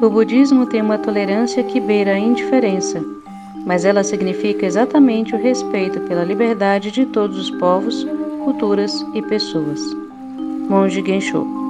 O budismo tem uma tolerância que beira a indiferença, mas ela significa exatamente o respeito pela liberdade de todos os povos, culturas e pessoas. Monge Gensho